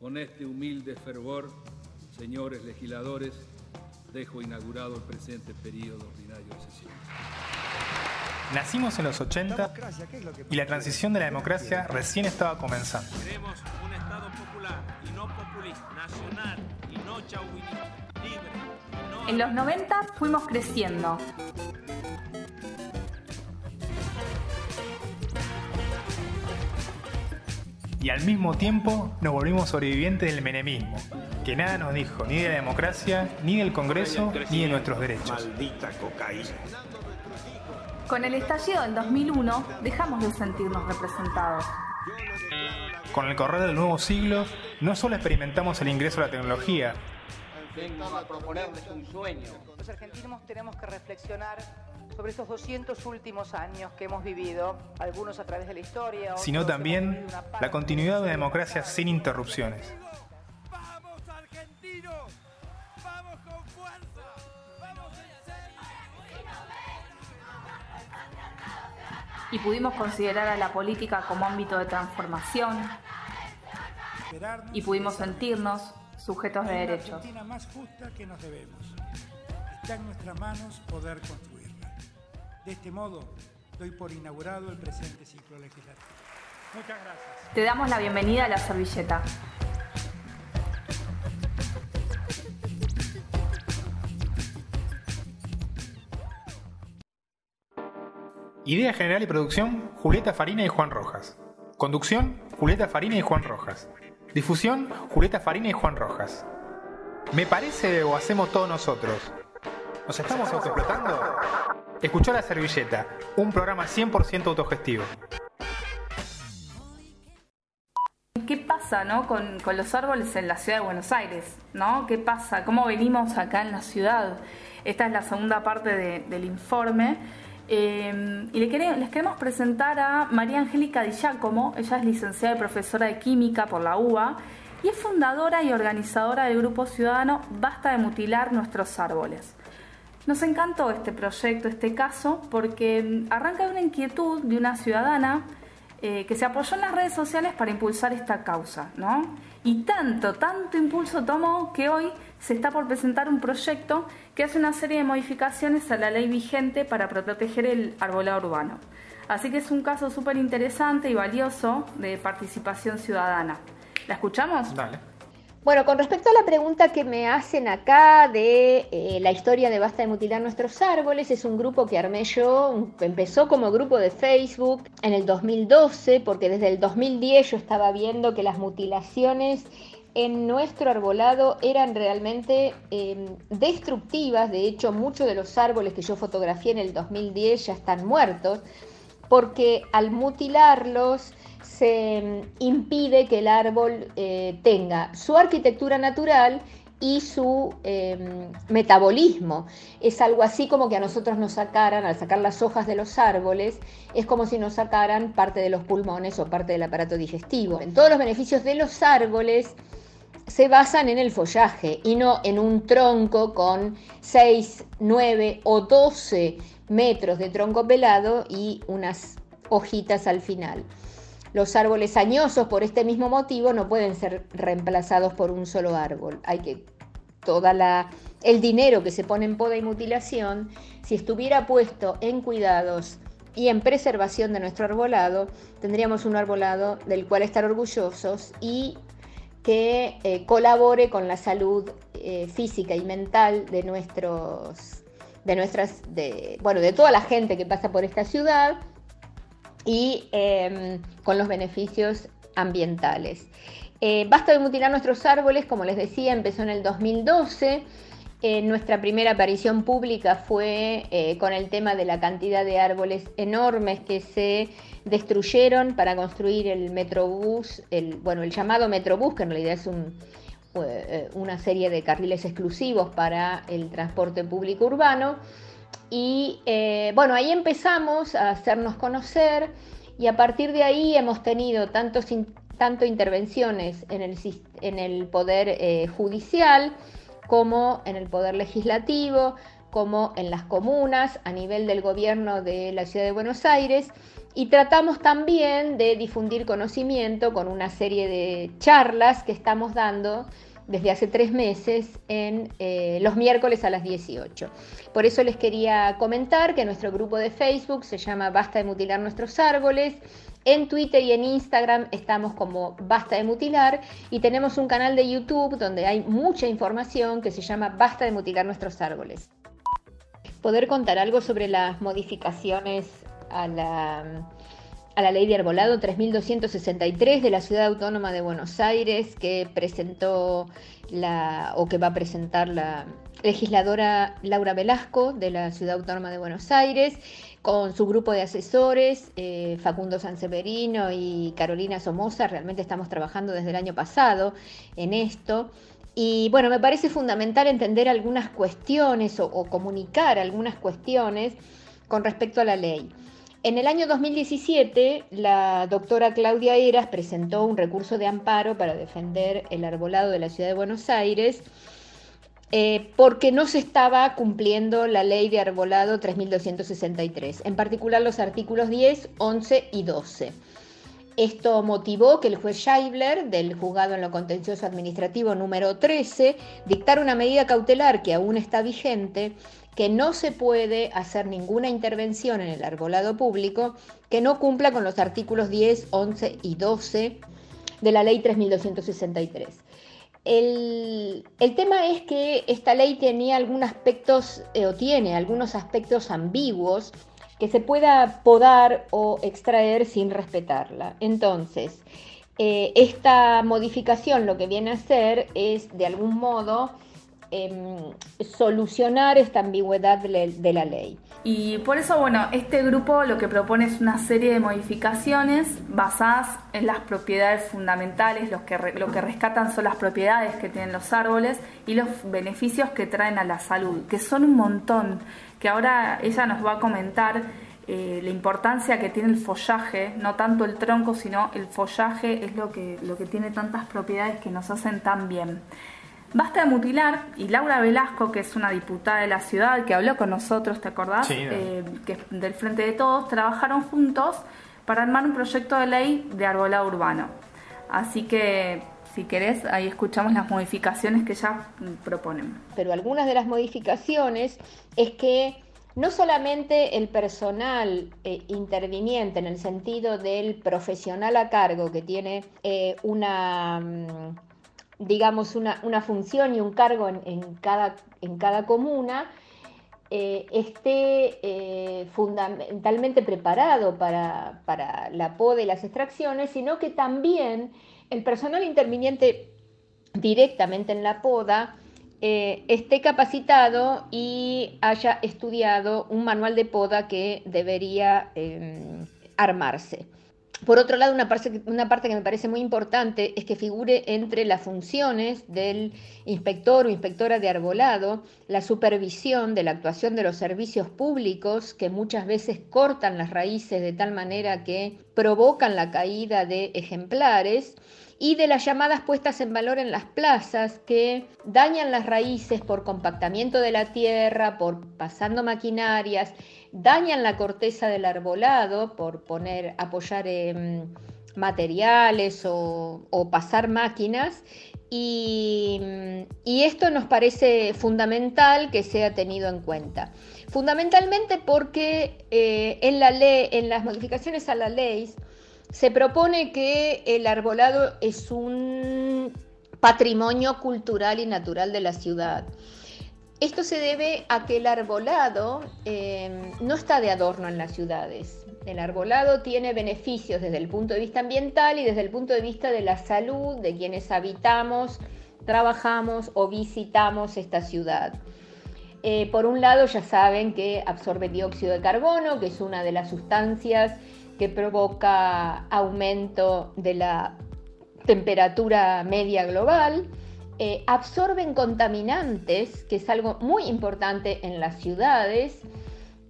Con este humilde fervor, señores legisladores, dejo inaugurado el presente periodo ordinario de sesión. Nacimos en los 80 y la transición de la democracia recién estaba comenzando. Queremos un Estado popular y no populista, nacional y no chauvinista, libre y no... En los 90 fuimos creciendo. Y al mismo tiempo nos volvimos sobrevivientes del menemismo, que nada nos dijo ni de la democracia, ni del Congreso, ni de nuestros derechos. Maldita cocaína. Con el estallido del 2001 dejamos de sentirnos representados. Con el correr del nuevo siglo, no solo experimentamos el ingreso a la tecnología, a proponerles un sueño. Los argentinos tenemos que reflexionar sobre esos 200 últimos años que hemos vivido, algunos a través de la historia, otros sino también la continuidad de una democracia sin interrupciones. ¡Vamos argentinos! ¡Vamos con fuerza! ¡Vamos en serio! Y pudimos considerar a la política como ámbito de transformación y pudimos sentirnos sujetos de derechos. Argentina más justa que nos debemos. Está en nuestras manos poder construirla. De este modo, doy por inaugurado el presente ciclo legislativo. Muchas gracias. Te damos la bienvenida a la servilleta. Idea general y producción, Julieta Farina y Juan Rojas. Conducción, Julieta Farina y Juan Rojas. Difusión, Julieta Farina y Juan Rojas. ¿Me parece o hacemos todos nosotros? ¿Nos estamos autoexplotando? Escuchó La Servilleta, un programa 100% autogestivo. ¿Qué pasa ¿no? con, los árboles en la ciudad de Buenos Aires? ¿no? ¿Qué pasa? ¿Cómo venimos acá en la ciudad? Esta es la segunda parte de- del informe. Eh, y les queremos presentar a María Angélica Di Giacomo. Ella es licenciada y profesora de química por la UBA y es fundadora y organizadora del grupo ciudadano Basta de mutilar nuestros árboles. Nos encantó este proyecto, este caso, porque arranca de una inquietud de una ciudadana eh, que se apoyó en las redes sociales para impulsar esta causa, ¿no? Y tanto, tanto impulso tomó que hoy se está por presentar un proyecto que hace una serie de modificaciones a la ley vigente para proteger el arbolado urbano. Así que es un caso súper interesante y valioso de participación ciudadana. ¿La escuchamos? Dale. Bueno, con respecto a la pregunta que me hacen acá de eh, la historia de Basta de Mutilar Nuestros Árboles, es un grupo que armé yo, empezó como grupo de Facebook en el 2012, porque desde el 2010 yo estaba viendo que las mutilaciones en nuestro arbolado eran realmente eh, destructivas, de hecho muchos de los árboles que yo fotografié en el 2010 ya están muertos, porque al mutilarlos se mm, impide que el árbol eh, tenga su arquitectura natural y su eh, metabolismo. Es algo así como que a nosotros nos sacaran, al sacar las hojas de los árboles, es como si nos sacaran parte de los pulmones o parte del aparato digestivo. En todos los beneficios de los árboles se basan en el follaje y no en un tronco con 6, 9 o 12 metros de tronco pelado y unas hojitas al final. Los árboles añosos por este mismo motivo no pueden ser reemplazados por un solo árbol. Hay que toda la el dinero que se pone en poda y mutilación, si estuviera puesto en cuidados y en preservación de nuestro arbolado, tendríamos un arbolado del cual estar orgullosos y que eh, colabore con la salud eh, física y mental de nuestros de nuestras de bueno de toda la gente que pasa por esta ciudad y eh, con los beneficios ambientales. Eh, Basta de mutilar nuestros árboles, como les decía, empezó en el 2012. Eh, nuestra primera aparición pública fue eh, con el tema de la cantidad de árboles enormes que se destruyeron para construir el Metrobús, bueno, el llamado Metrobús, que en realidad es eh, una serie de carriles exclusivos para el transporte público urbano. Y eh, bueno, ahí empezamos a hacernos conocer y a partir de ahí hemos tenido tantos tanto intervenciones en el, en el poder eh, judicial como en el poder legislativo, como en las comunas, a nivel del gobierno de la ciudad de Buenos Aires. Y tratamos también de difundir conocimiento con una serie de charlas que estamos dando desde hace tres meses en eh, los miércoles a las 18. Por eso les quería comentar que nuestro grupo de Facebook se llama Basta de mutilar nuestros árboles. En Twitter y en Instagram estamos como Basta de Mutilar y tenemos un canal de YouTube donde hay mucha información que se llama Basta de Mutilar nuestros árboles. Poder contar algo sobre las modificaciones a la a la ley de arbolado 3263 de la Ciudad Autónoma de Buenos Aires que presentó la o que va a presentar la legisladora Laura Velasco de la Ciudad Autónoma de Buenos Aires con su grupo de asesores, eh, Facundo Sanseverino y Carolina Somoza, realmente estamos trabajando desde el año pasado en esto. Y bueno, me parece fundamental entender algunas cuestiones o comunicar algunas cuestiones con respecto a la ley. En el año 2017, la doctora Claudia Eras presentó un recurso de amparo para defender el arbolado de la ciudad de Buenos Aires eh, porque no se estaba cumpliendo la ley de arbolado 3263, en particular los artículos 10, 11 y 12. Esto motivó que el juez Scheibler, del juzgado en lo contencioso administrativo número 13, dictara una medida cautelar que aún está vigente que no se puede hacer ninguna intervención en el arbolado público que no cumpla con los artículos 10, 11 y 12 de la ley 3263. El, el tema es que esta ley tenía algunos aspectos, eh, o tiene algunos aspectos ambiguos que se pueda podar o extraer sin respetarla. Entonces, eh, esta modificación lo que viene a hacer es, de algún modo, Em, solucionar esta ambigüedad de la ley. Y por eso, bueno, este grupo lo que propone es una serie de modificaciones basadas en las propiedades fundamentales, los que lo que rescatan son las propiedades que tienen los árboles y los beneficios que traen a la salud, que son un montón, que ahora ella nos va a comentar eh, la importancia que tiene el follaje, no tanto el tronco, sino el follaje es lo que, lo que tiene tantas propiedades que nos hacen tan bien. Basta de mutilar y Laura Velasco, que es una diputada de la ciudad que habló con nosotros, ¿te acordás? Eh, que del Frente de Todos, trabajaron juntos para armar un proyecto de ley de arbolado urbano. Así que, si querés, ahí escuchamos las modificaciones que ya proponen. Pero algunas de las modificaciones es que no solamente el personal eh, interviniente en el sentido del profesional a cargo que tiene eh, una... Digamos, una, función y un cargo en, cada, en cada, comuna, eh, esté eh, fundamentalmente preparado para, la poda y las extracciones, sino que también el personal interviniente directamente en la poda eh, esté capacitado y haya estudiado un manual de poda que debería em, armarse. Por otro lado, una parte, que me parece muy importante es que figure entre las funciones del inspector o inspectora de arbolado la supervisión de la actuación de los servicios públicos que muchas veces cortan las raíces de tal manera que provocan la caída de ejemplares y de las llamadas puestas en valor en las plazas que dañan las raíces por compactamiento de la tierra, por pasando maquinarias dañan la corteza del arbolado por poner, apoyar materiales o, pasar máquinas. Y, esto nos parece fundamental que sea tenido en cuenta. Fundamentalmente porque eh, en, la ley, en las modificaciones a la ley se propone que el arbolado es un patrimonio cultural y natural de la ciudad. Esto se debe a que el arbolado em, no está de adorno en las ciudades. El arbolado tiene beneficios desde el punto de vista ambiental y desde el punto de vista de la salud de quienes habitamos, trabajamos o visitamos esta ciudad. Eh, por un lado, ya saben que absorbe dióxido de carbono, que es una de las sustancias que provoca aumento de la temperatura media global. Eh, absorben contaminantes, que es algo muy importante en las ciudades,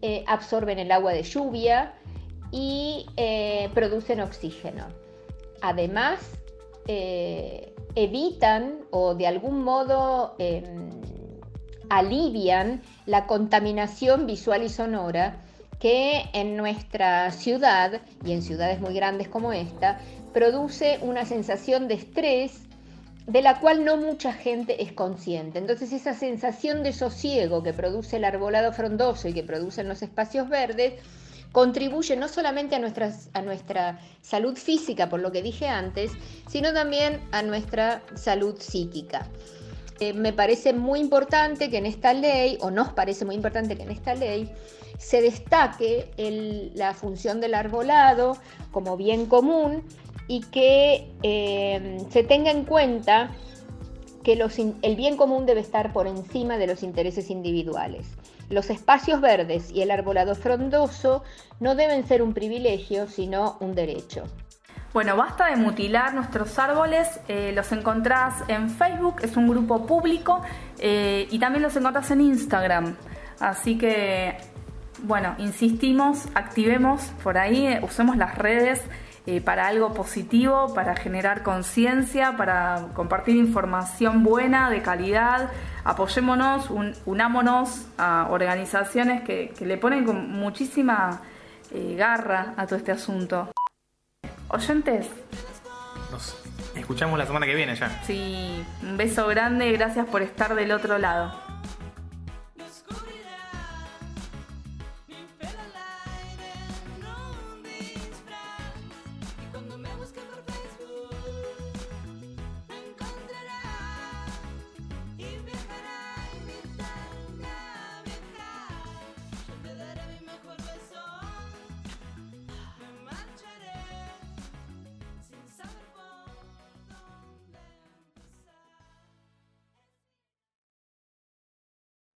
eh, absorben el agua de lluvia y eh, producen oxígeno. Además, evitan o de algún modo em, alivian la contaminación visual y sonora que en nuestra ciudad y en ciudades muy grandes como esta produce una sensación de estrés de la cual no mucha gente es consciente. Entonces esa sensación de sosiego que produce el arbolado frondoso y que producen los espacios verdes contribuye no solamente a, a nuestra salud física, por lo que dije antes, sino también a nuestra salud psíquica. Me parece muy importante que en esta ley, o nos parece muy importante que en esta ley, se destaque la función del arbolado como bien común y que eh, se tenga en cuenta que el bien común debe estar por encima de los intereses individuales. Los espacios verdes y el arbolado frondoso no deben ser un privilegio, sino un derecho. Bueno, basta de mutilar nuestros árboles, eh, los encontrás en Facebook, es un grupo público, eh, y también los encontrás en Instagram. Así que, bueno, insistimos, activemos por ahí, usemos las redes eh, para algo positivo, para generar conciencia, para compartir información buena, de calidad. Apoyémonos, unámonos a organizaciones que, que le ponen con muchísima garra a todo este asunto. Oyentes. Nos escuchamos la semana que viene ya. Sí, un beso grande, gracias por estar del otro lado.